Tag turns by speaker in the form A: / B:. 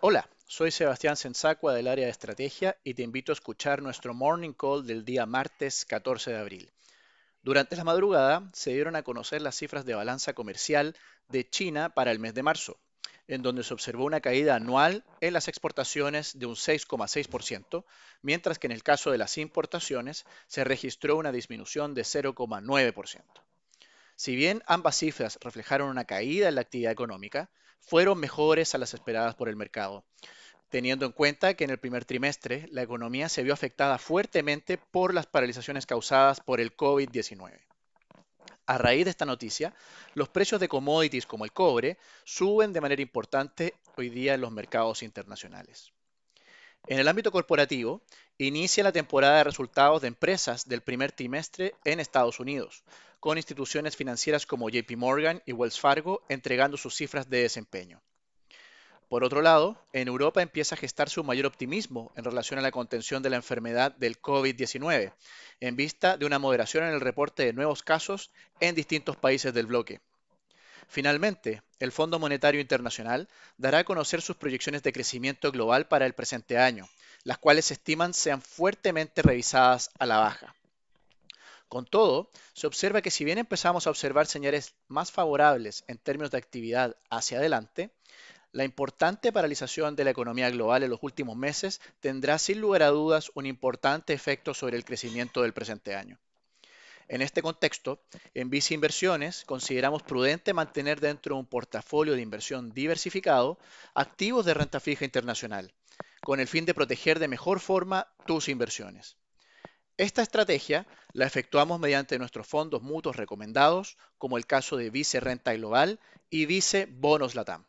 A: Hola, soy Sebastián Sensacua del área de estrategia y te invito a escuchar nuestro morning call del día martes 14 de abril. Durante la madrugada se dieron a conocer las cifras de balanza comercial de China para el mes de marzo, en donde se observó una caída anual en las exportaciones de un 6,6%, mientras que en el caso de las importaciones se registró una disminución de 0,9%. Si bien ambas cifras reflejaron una caída en la actividad económica, fueron mejores a las esperadas por el mercado, teniendo en cuenta que en el primer trimestre la economía se vio afectada fuertemente por las paralizaciones causadas por el COVID-19. A raíz de esta noticia, los precios de commodities como el cobre suben de manera importante hoy día en los mercados internacionales. En el ámbito corporativo, inicia la temporada de resultados de empresas del primer trimestre en Estados Unidos, con instituciones financieras como JP Morgan y Wells Fargo entregando sus cifras de desempeño. Por otro lado, en Europa empieza a gestarse un mayor optimismo en relación a la contención de la enfermedad del COVID-19, en vista de una moderación en el reporte de nuevos casos en distintos países del bloque. Finalmente, el Fondo Monetario Internacional dará a conocer sus proyecciones de crecimiento global para el presente año, las cuales se estiman sean fuertemente revisadas a la baja. Con todo, se observa que si bien empezamos a observar señales más favorables en términos de actividad hacia adelante, la importante paralización de la economía global en los últimos meses tendrá sin lugar a dudas un importante efecto sobre el crecimiento del presente año. En este contexto, en Vice Inversiones consideramos prudente mantener dentro de un portafolio de inversión diversificado activos de renta fija internacional, con el fin de proteger de mejor forma tus inversiones. Esta estrategia la efectuamos mediante nuestros fondos mutuos recomendados, como el caso de Vice Renta Global y Vice Bonos Latam.